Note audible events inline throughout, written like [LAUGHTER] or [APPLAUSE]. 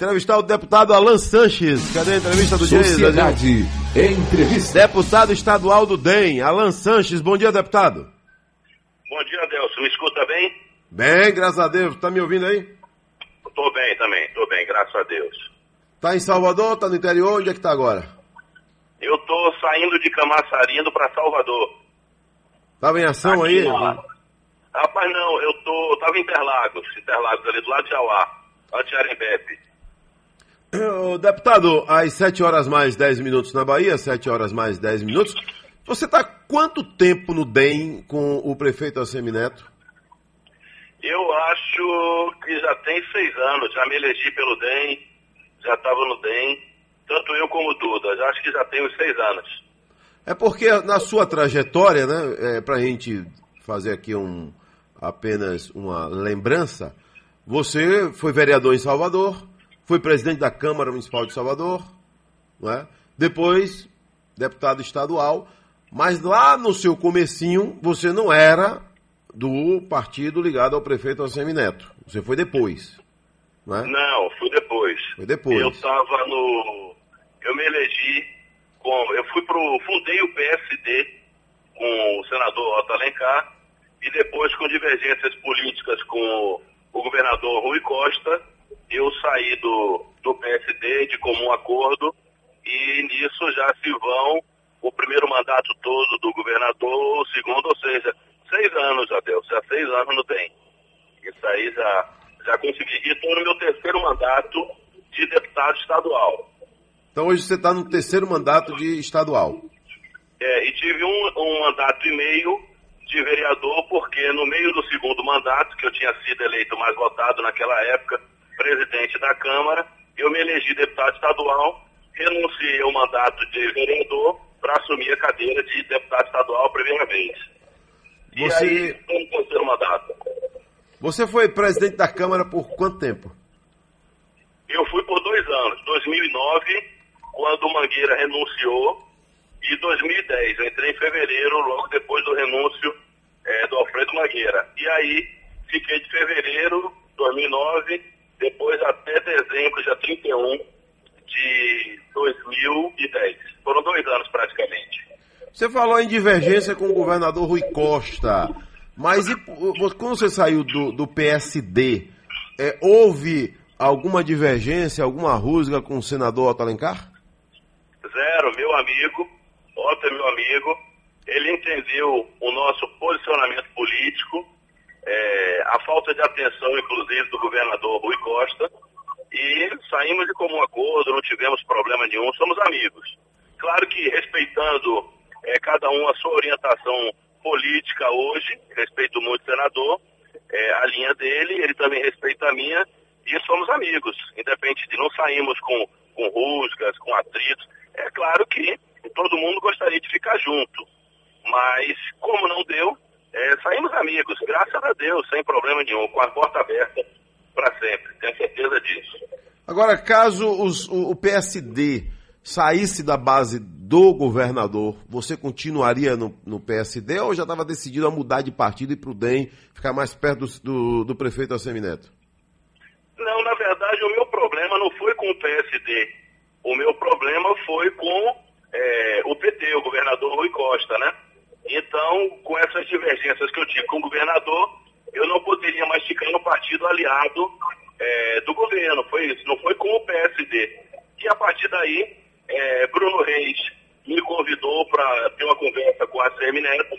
entrevistar o deputado Alan Sanches. Cadê a entrevista do dia? Sociedade Entrevista. Deputado estadual do DEM, Alan Sanches. Bom dia, deputado. Bom dia, Adelson. Me escuta bem? Bem, graças a Deus. Tá me ouvindo aí? Tô bem também, tô bem, graças a Deus. Tá em Salvador? Tá no interior? Onde é que tá agora? Eu tô saindo de Camaçari indo pra Salvador. Tava em ação aí? lá. Rapaz, não, eu tô. Eu tava em Interlagos, Interlagos ali do lado de Jauá, lá de Arembepe. Deputado, às 7 horas mais 10 minutos na Bahia, 7 horas mais 10 minutos. Você está quanto tempo no DEM com o prefeito Assemineto? Eu acho que já tem seis anos, já me elegi pelo DEM, já estava no DEM, tanto eu como o Duda, já acho que já tem uns seis anos. É porque na sua trajetória, né, é, para a gente fazer aqui um, apenas uma lembrança, você foi vereador em Salvador, foi presidente da Câmara Municipal de Salvador, não é? depois deputado estadual, mas lá no seu comecinho você não era do partido ligado ao prefeito Neto. Você foi depois. Não, é? não fui depois. Foi depois. Eu estava no. Eu me elegi com. Eu fui pro. Fundei o PSD com o senador Otto Alencar e depois com divergências políticas com o governador Rui Costa, eu saí do, do PSD de comum acordo e nisso já se vão o primeiro mandato todo do governador, o segundo, ou seja, seis anos já deu, já seis anos não tem. Isso aí já, já consegui. E estou no meu terceiro mandato de deputado estadual. Então hoje você está no terceiro mandato de estadual. É, e tive um, um mandato e meio de vereador, porque no meio do segundo mandato, que eu tinha sido eleito mais votado naquela época, presidente da Câmara, eu me elegi deputado estadual, renunciei ao mandato de vereador para assumir a cadeira de deputado estadual a primeira vez. Você... E aí, como terceiro mandato. Você foi presidente da Câmara por quanto tempo? Eu fui por dois anos. 2009, quando o Mangueira renunciou, e 2010. Eu entrei em fevereiro, logo depois do renúncio é, do Alfredo Mangueira. E aí, fiquei de fevereiro de 2009, depois até dezembro, dia 31 de 2010. Foram dois anos praticamente. Você falou em divergência com o governador Rui Costa, mas e, quando você saiu do, do PSD, é, houve alguma divergência, alguma rusga com o senador Otto Alencar? Zero, meu amigo, Otto é meu amigo, ele entendeu o nosso posicionamento político, é, a falta de atenção, inclusive, do governador Rui Costa, e saímos de comum acordo, não tivemos problema nenhum, somos amigos. Claro que respeitando é, cada um a sua orientação política hoje, respeito muito o senador, é, a linha dele, ele também respeita a minha, e somos amigos, independente de não saímos com, com rusgas, com atritos. É claro que todo mundo gostaria de ficar junto, mas como não deu, é, saímos amigos, graças a Deus, sem problema nenhum, com a porta aberta para sempre, tenho certeza disso. Agora, caso os, o, o PSD saísse da base do governador, você continuaria no, no PSD ou já estava decidido a mudar de partido e para o DEM ficar mais perto do, do, do prefeito Assemineto? Não, na verdade, o meu problema não foi com o PSD. O meu problema foi com é, o PT, o governador Rui Costa, né? Então, com essas divergências que eu tive com o governador, eu não poderia mais ficar no partido aliado é, do governo. Foi isso, não foi com o PSD. E a partir daí, é, Bruno Reis me convidou para ter uma conversa com a ACM Neto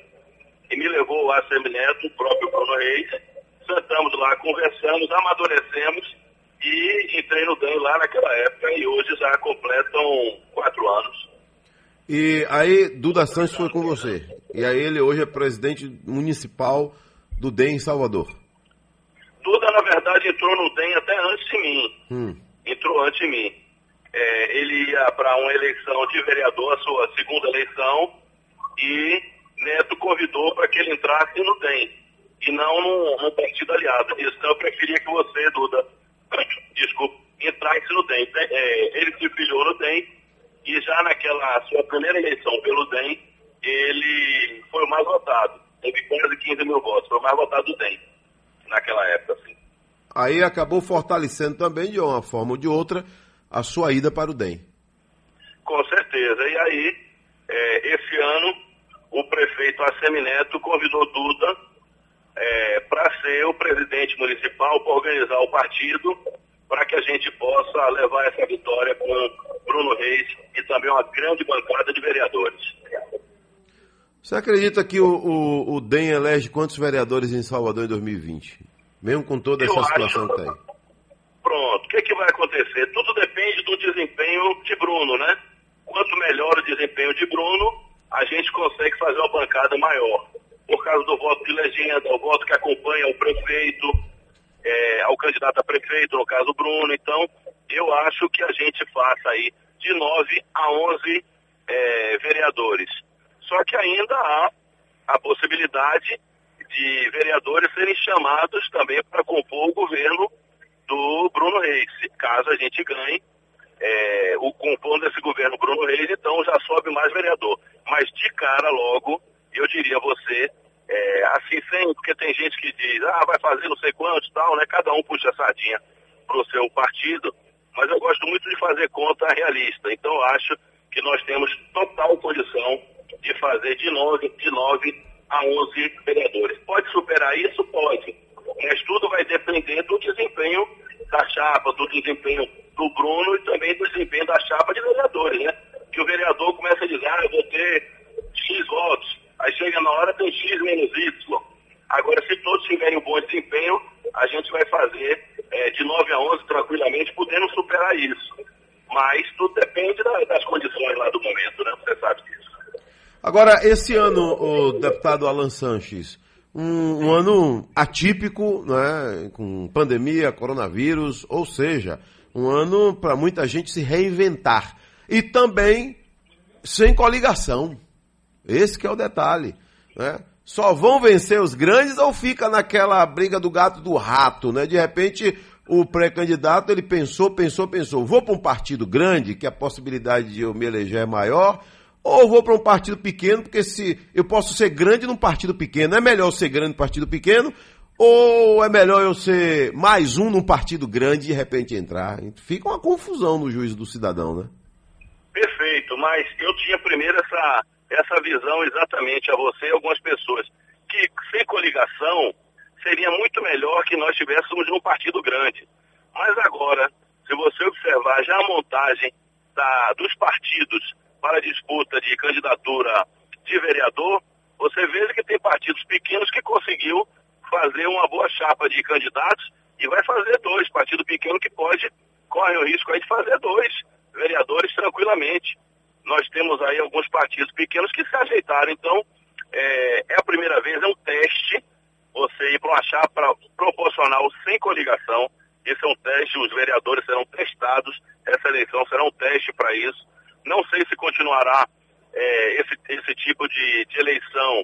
e me levou ao ACM Neto, o próprio Bruno Reis. Sentamos lá, conversamos, amadurecemos e entrei no DAN lá naquela época e hoje já completam quatro anos. E aí, Duda Santos foi com você. E aí, ele hoje é presidente municipal do DEM em Salvador. Entrou no DEM até antes de mim. Hum. Entrou antes de mim. É, ele ia para uma eleição de vereador, a sua segunda eleição, e Neto convidou para que ele entrasse no DEM, e não no, no partido aliado. Então, eu preferia que você, Duda, [COUGHS] desculpa, entrasse no DEM. É, ele se filiou no DEM, e já naquela sua primeira eleição pelo DEM, ele foi o mais votado. Teve quase 15 mil votos, foi o mais votado do DEM. Aí acabou fortalecendo também, de uma forma ou de outra, a sua ida para o DEM. Com certeza. E aí, é, esse ano, o prefeito Assemineto convidou Duda é, para ser o presidente municipal, para organizar o partido, para que a gente possa levar essa vitória com Bruno Reis e também uma grande bancada de vereadores. Você acredita que o, o, o DEM elege quantos vereadores em Salvador em 2020? Mesmo com toda essa situação acho... que tem. Pronto, o que, que vai acontecer? Tudo depende do desempenho de Bruno, né? Quanto melhor o desempenho de Bruno, a gente consegue fazer uma bancada maior. Por causa do voto de legenda, o voto que acompanha o prefeito, é, ao candidato a prefeito, no caso Bruno. Então, eu acho que a gente faça aí de 9 a 11 é, vereadores. Só que ainda há a possibilidade de vereadores serem chamados também para compor o governo do Bruno Reis, caso a gente ganhe é, o compondo esse governo Bruno Reis, então já sobe mais vereador. Mas de cara logo, eu diria a você, é, assim sem, porque tem gente que diz, ah, vai fazer não sei quantos tal, né? Cada um puxa a sardinha pro seu partido, mas eu gosto muito de fazer conta realista. Então acho que nós temos total condição de fazer de 9, de 9 a 11 vereadores. Pode superar isso? Pode. Mas tudo vai depender do desempenho da chapa, do desempenho do Bruno e também do desempenho da chapa de vereadores, né? Que o vereador começa a dizer, ah, eu vou ter X votos. Aí chega na hora tem X menos Y. Agora, se todos tiverem um bom desempenho, a gente vai fazer é, de 9 a 11 tranquilamente, podendo superar isso. Mas tudo depende da, das condições lá do momento, né? Você sabe disso. Agora, esse ano, o deputado Alan Sanches, um, um, ano atípico, né, com pandemia, coronavírus, ou seja, um ano para muita gente se reinventar. E também sem coligação. Esse que é o detalhe. Né? Só vão vencer os grandes ou fica naquela briga do gato do rato, né? De repente, o pré-candidato ele pensou, pensou, pensou, vou para um partido grande, que a possibilidade de eu me eleger é maior, ou vou para um partido pequeno, porque se eu posso ser grande num partido pequeno, é melhor ser grande num partido pequeno, ou é melhor eu ser mais um num partido grande e de repente entrar? Fica uma confusão no juízo do cidadão, né? Perfeito, mas eu tinha primeiro essa, essa visão exatamente a você e algumas pessoas, que sem coligação seria muito melhor que nós tivéssemos num partido grande. Mas agora, se você observar já a montagem da, dos partidos para disputa de candidatura de vereador, você vê que tem partidos pequenos que conseguiu fazer uma boa chapa de candidatos e vai fazer dois. Partido pequeno que pode, corre o risco aí de fazer dois vereadores tranquilamente. Nós temos aí alguns partidos pequenos que se ajeitaram. Então, é, é a primeira vez, é um teste você ir para uma chapa proporcional sem coligação. Esse é um teste, os vereadores serão testados, essa eleição será um teste para isso. Não sei se continuará é, esse, esse tipo de, de eleição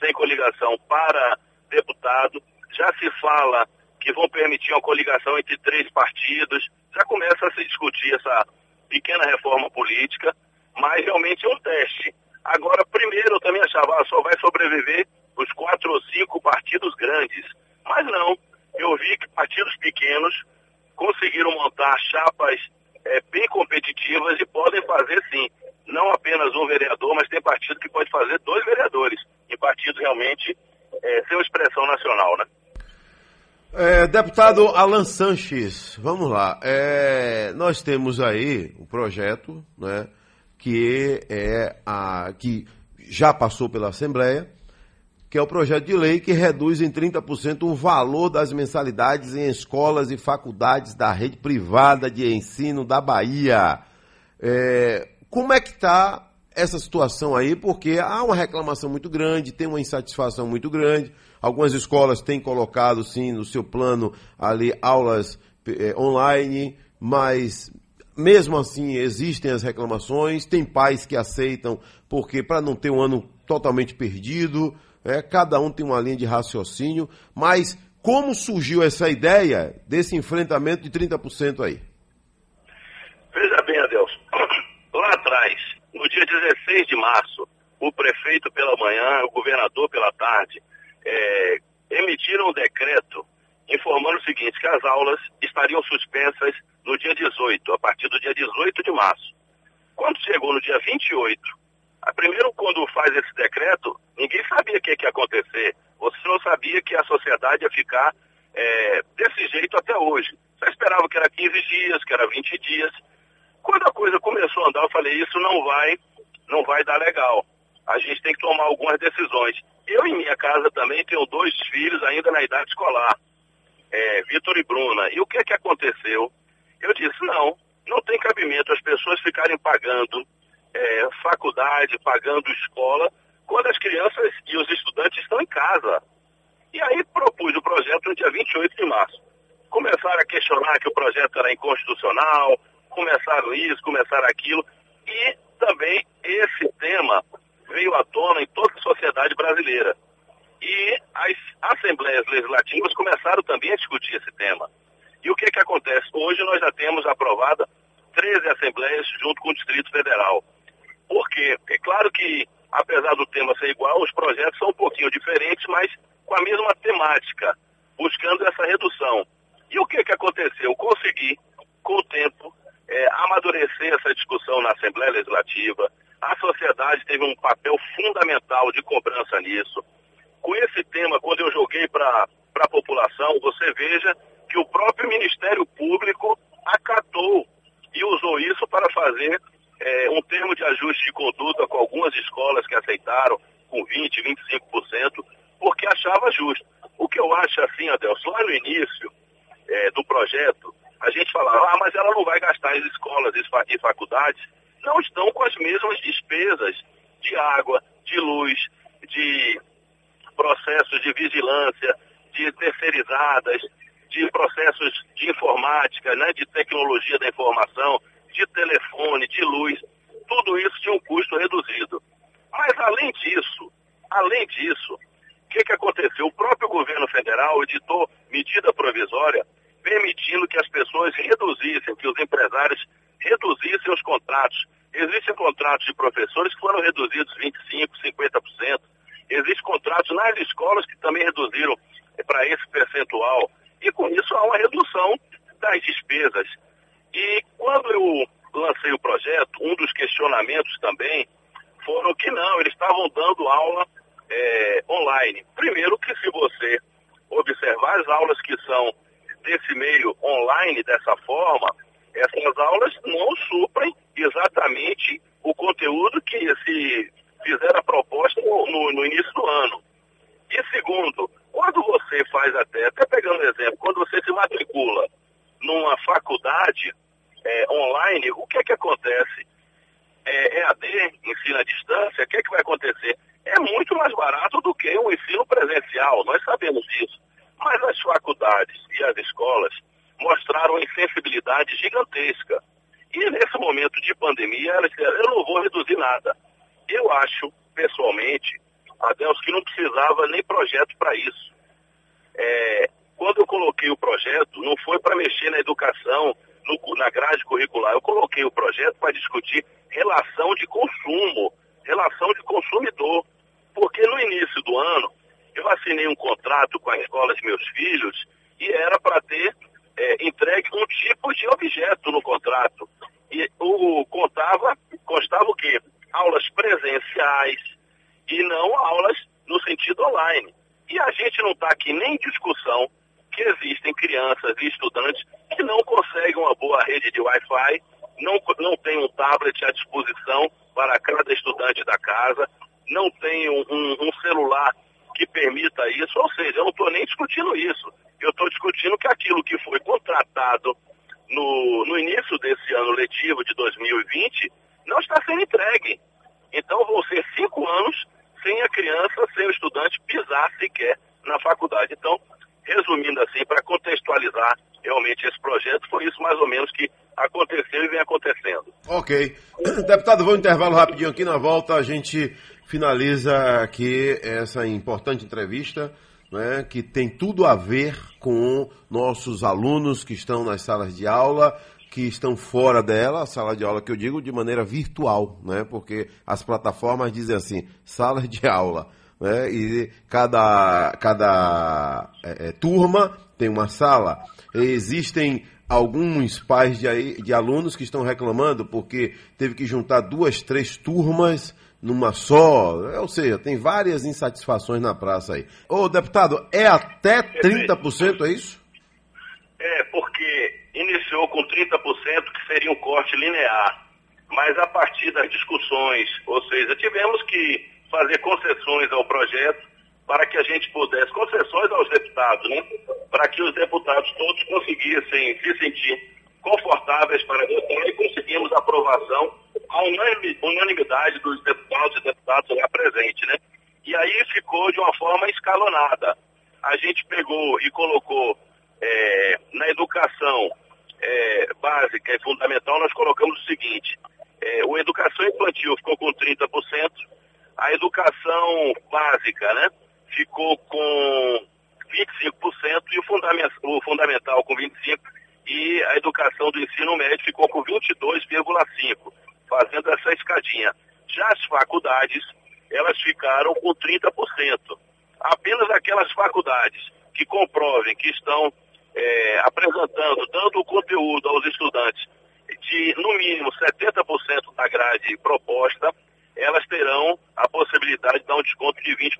sem coligação para deputado. Já se fala que vão permitir uma coligação entre três partidos. Já começa a se discutir essa pequena reforma política, mas realmente é um teste. Agora, primeiro, eu também achava, ah, só vai sobreviver os quatro ou cinco partidos grandes. Mas não, eu vi que partidos pequenos conseguiram montar chapas é, bem competitivas e podem fazer sim, não apenas um vereador, mas tem partido que pode fazer dois vereadores, em partidos realmente é, sem expressão nacional, né? É, deputado Alan Sanches, vamos lá. É, nós temos aí um projeto, né, que é a que já passou pela Assembleia, que é o projeto de lei que reduz em 30% o valor das mensalidades em escolas e faculdades da rede privada de ensino da Bahia. É, como é que está essa situação aí? Porque há uma reclamação muito grande, tem uma insatisfação muito grande. Algumas escolas têm colocado, sim, no seu plano ali aulas é, online, mas mesmo assim existem as reclamações. Tem pais que aceitam, porque para não ter um ano totalmente perdido. É, cada um tem uma linha de raciocínio, mas como surgiu essa ideia desse enfrentamento de 30% aí? Veja bem, Adelson, [COUGHS] lá atrás, no dia 16 de março, o prefeito pela manhã, o governador pela tarde, é, emitiram um decreto informando o seguinte, que as aulas estariam suspensas no dia 18, a partir do dia 18 de março. Quando chegou no dia 28, a primeiro quando faz esse decreto, ninguém sabia o que, que ia acontecer. Você não sabia que a sociedade ia ficar é, desse jeito até hoje. Você esperava que era 15 dias, que era 20 dias. Quando a coisa começou a andar, eu falei, isso não vai, não vai dar legal. A gente tem que tomar algumas decisões. Eu em minha casa também tenho dois filhos ainda na idade escolar, é, Vitor e Bruna. E o que é que aconteceu? Eu disse, não, não tem cabimento as pessoas ficarem pagando é, faculdade, pagando escola, quando as crianças e os estudantes estão em casa. E aí propus o projeto no dia 28 de março. Começaram a questionar que o projeto era inconstitucional, começaram isso, começaram aquilo, e também esse tema veio à tona em toda a sociedade brasileira. E as assembleias legislativas começaram também a discutir esse tema. E o que, que acontece? Hoje nós já temos aprovada 13 assembleias junto com o Distrito Federal. Por quê? É claro que, apesar do tema ser igual, os projetos são um pouquinho diferentes, mas com a mesma temática, buscando essa redução. E o que, que aconteceu? Consegui, com o tempo, é, amadurecer essa discussão na Assembleia Legislativa. A sociedade teve um papel fundamental de cobrança nisso. Com esse tema, quando eu joguei para a população, você veja que o próprio Ministério Público acatou e usou isso para fazer é, um termo de ajuste de conduta com algumas escolas que aceitaram, com 20%, 25%, porque achava justo. O que eu acho assim, Adelson, lá no início é, do projeto, a gente falava, ah, mas ela não vai gastar as escolas e faculdades, não estão com as mesmas despesas de água, de luz, de processos de vigilância, de terceirizadas, de processos de informática, né, de tecnologia da informação, de telefone, de luz, tudo isso tinha um custo reduzido. Mas além disso, além disso, o que, que aconteceu? O próprio governo federal editou medida provisória permitindo que as pessoas reduzissem, que os empresários reduzissem os contratos. Existem contratos de professores que foram reduzidos 25%, 50%. Existem contratos nas escolas que também reduziram para esse percentual. E com isso há uma redução das despesas. E quando eu lancei o projeto, um dos questionamentos também foram que não, eles estavam dando aula é, online. Primeiro que se você observar as aulas que são desse meio online dessa forma, essas aulas não suprem exatamente o conteúdo que se fizer a proposta no, no, no início do ano. E segundo, quando você faz até, até pegando um exemplo, quando você se matricula numa faculdade é, online, o que é que acontece? É, EAD, ensino à distância, o que é que vai acontecer? É muito mais barato do que o ensino presencial, nós sabemos disso. Mas as faculdades e as escolas mostraram insensibilidade gigantesca. E nesse momento de pandemia, elas disseram, eu não vou reduzir nada. Eu acho, pessoalmente, Adeus, que não precisava nem projeto para isso. É, quando eu coloquei o projeto, não foi para mexer na educação, no, na grade curricular. Eu coloquei o projeto para discutir relação de consumo, relação de consumidor. Porque no início do ano, eu assinei um contrato com a escola de meus filhos e era para ter é, entregue um tipo de objeto no contrato. E o contava, constava o quê? Aulas presenciais e não aulas no sentido online. E a gente não está aqui nem em discussão que existem crianças e estudantes que não conseguem uma boa rede de Wi-Fi, não, não tem um tablet à disposição para cada estudante da casa, não tem um, um, um celular permita isso, ou seja, eu não estou nem discutindo isso. Eu estou discutindo que aquilo que foi contratado no, no início desse ano letivo de 2020 não está sendo entregue. Então vão ser cinco anos sem a criança, sem o estudante pisar sequer na faculdade. Então, resumindo assim, para contextualizar realmente esse projeto, foi isso mais ou menos que aconteceu e vem acontecendo. Ok. Deputado, vou intervalo rapidinho aqui. Na volta a gente finaliza aqui essa importante entrevista. Né, que tem tudo a ver com nossos alunos que estão nas salas de aula, que estão fora dela, a sala de aula que eu digo de maneira virtual, né, porque as plataformas dizem assim, sala de aula, né? e cada, cada é, é, turma tem uma sala. Existem alguns pais de, de alunos que estão reclamando porque teve que juntar duas, três turmas numa só, ou seja, tem várias insatisfações na praça aí. Ô deputado, é até 30%, é isso? É, porque iniciou com 30% que seria um corte linear, mas a partir das discussões, ou seja, tivemos que fazer concessões ao projeto para que a gente pudesse, concessões aos deputados, né? Para que os deputados todos conseguissem se sentir confortáveis para votar e conseguimos aprovação, a unanimidade dos deputados e deputadas lá presentes, né? E aí ficou de uma forma escalonada. A gente pegou e colocou é, na educação é, básica e fundamental, nós colocamos o seguinte, é, o educação infantil ficou com 30%, a educação básica, né, ficou com 25% e o, fundament, o fundamental com 25% e a educação do ensino médio ficou com 22,5%, fazendo essa escadinha. Já as faculdades, elas ficaram com 30%. Apenas aquelas faculdades que comprovem que estão é, apresentando, dando o conteúdo aos estudantes de, no mínimo, 70% da grade proposta, elas terão a possibilidade de dar um desconto de 20%.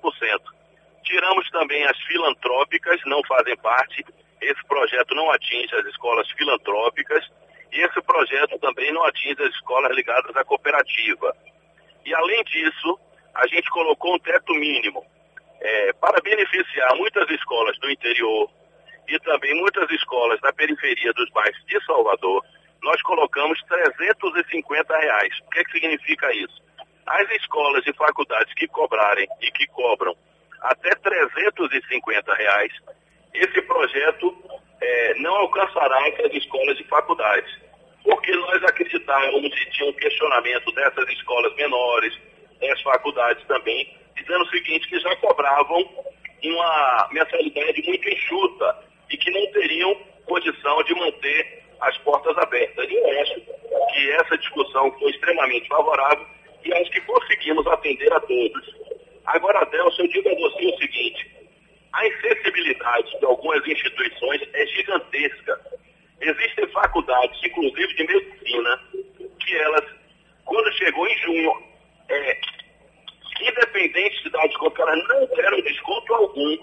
Tiramos também as filantrópicas, não fazem parte, esse projeto não atinge as escolas filantrópicas e esse projeto também não atinge as escolas ligadas à cooperativa. E além disso, a gente colocou um teto mínimo é, para beneficiar muitas escolas do interior e também muitas escolas da periferia dos bairros de Salvador. Nós colocamos 350 reais. O que, é que significa isso? As escolas e faculdades que cobrarem e que cobram até 350 reais, esse projeto é, não alcançará essas escolas e faculdades. Porque nós acreditávamos e tinha um questionamento dessas escolas menores, das faculdades também, dizendo o seguinte, que já cobravam uma mensalidade muito enxuta e que não teriam condição de manter as portas abertas. E eu acho que essa discussão foi extremamente favorável e acho que conseguimos atender a todos. Agora, Adelson, eu digo a você o seguinte, a insensibilidade de algumas instituições é gigantesca. Existem faculdades, inclusive de medicina, que elas, quando chegou em junho, é, independente de dar desconto, elas não deram desconto algum.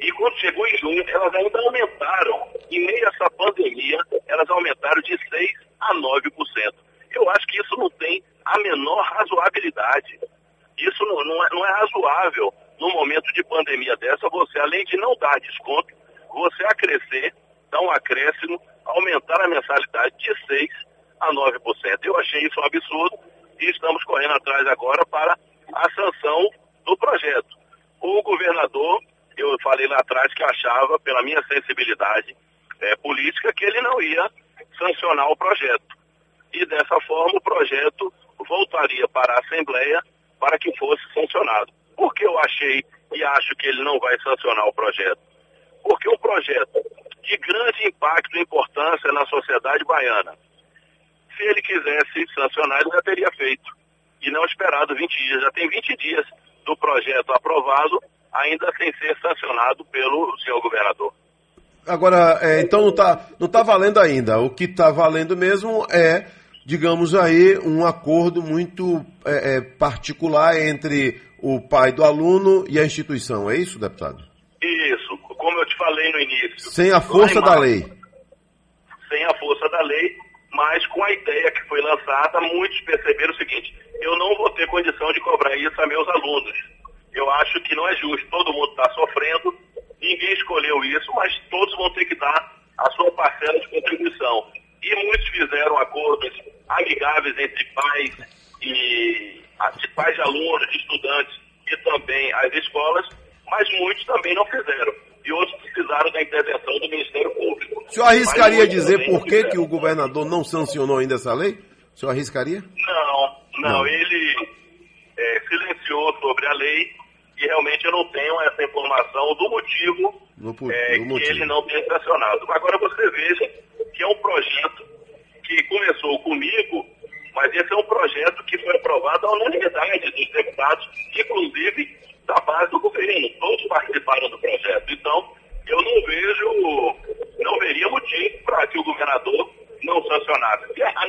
E quando chegou em junho, elas ainda aumentaram. Em meio a essa pandemia, elas aumentaram de 6% a 9%. Eu acho que isso não tem a menor razoabilidade. Isso não, não, é, não é razoável no momento de pandemia dessa, você, além de não dar desconto, você acrescer, dar um acréscimo, aumentar a mensalidade de 6% a 9%. Eu achei isso um absurdo e estamos correndo atrás agora para a sanção do projeto. O governador, eu falei lá atrás que achava, pela minha sensibilidade é, política, que ele não ia sancionar o projeto. E dessa forma o projeto voltaria para a Assembleia para que fosse sancionado. Por que eu achei e acho que ele não vai sancionar o projeto? Porque um projeto de grande impacto e importância na sociedade baiana, se ele quisesse sancionar, ele já teria feito. E não esperado 20 dias. Já tem 20 dias do projeto aprovado, ainda sem ser sancionado pelo senhor governador. Agora, é, então não está não tá valendo ainda. O que está valendo mesmo é digamos aí, um acordo muito é, é, particular entre o pai do aluno e a instituição. É isso, deputado? Isso, como eu te falei no início. Sem a força da lei. Sem a força da lei, mas com a ideia que foi lançada, muitos perceberam o seguinte: eu não vou ter condição de cobrar isso a meus alunos. Eu acho que não é justo. Todo mundo está sofrendo, ninguém escolheu isso, mas todos vão ter que dar a sua parcela de contribuição. E muitos fizeram acordos amigáveis entre pais e pais de alunos, de estudantes e também as escolas, mas muitos também não fizeram. E outros precisaram da intervenção do Ministério Público. O senhor arriscaria dizer por que, que o governador não sancionou ainda essa lei? O senhor arriscaria? Não, não, não. ele é, silenciou sobre a lei e realmente eu não tenho essa informação do motivo, no, é, do motivo. que ele não tenha sancionado. Agora você veja que é um projeto que começou comigo, mas esse é um projeto que foi aprovado à unanimidade dos deputados, inclusive da base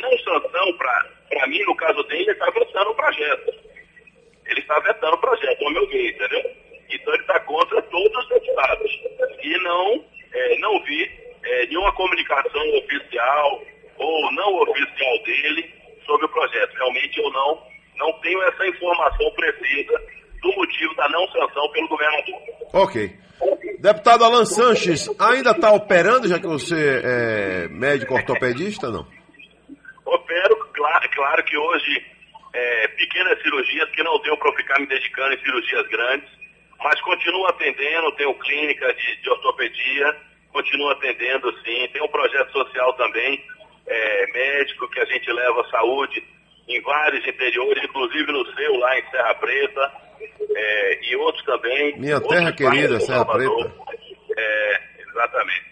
não sanção, para mim, no caso dele, ele está vetando o projeto. Está o projeto, ao meu ver, entendeu? Então ele está contra todos os deputados. E não, é, não vi é, nenhuma comunicação oficial ou não oficial dele sobre o projeto. Realmente eu não, não tenho essa informação precisa do motivo da não sanção pelo governador. Ok. Deputado Alan Sanches, ainda está operando, já que você é médico ortopedista, não? Opero, claro, claro que hoje é, pequenas cirurgias, que não deu para eu ficar me dedicando em cirurgias grandes, mas continuo atendendo, tenho clínica de, de ortopedia, continuo atendendo sim, tem um projeto social também, é, médico, que a gente leva saúde em vários interiores, inclusive no seu, lá em Serra Preta, é, e outros também. Minha terra querida, Serra Preta. É, exatamente.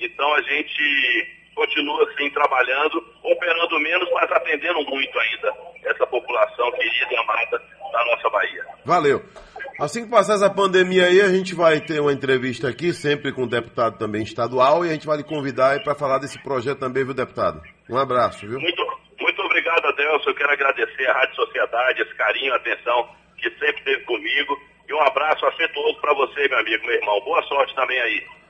Então a gente continua assim trabalhando, operando menos, mas atendendo muito ainda essa população querida e amada da nossa Bahia. Valeu. Assim que passar essa pandemia aí, a gente vai ter uma entrevista aqui, sempre com o deputado também estadual, e a gente vai lhe convidar para falar desse projeto também, viu, deputado? Um abraço, viu? Muito, muito obrigado, Adelson. Eu quero agradecer a Rádio Sociedade, esse carinho, a atenção que sempre teve comigo. E um abraço afetuoso para você, meu amigo, meu irmão. Boa sorte também aí.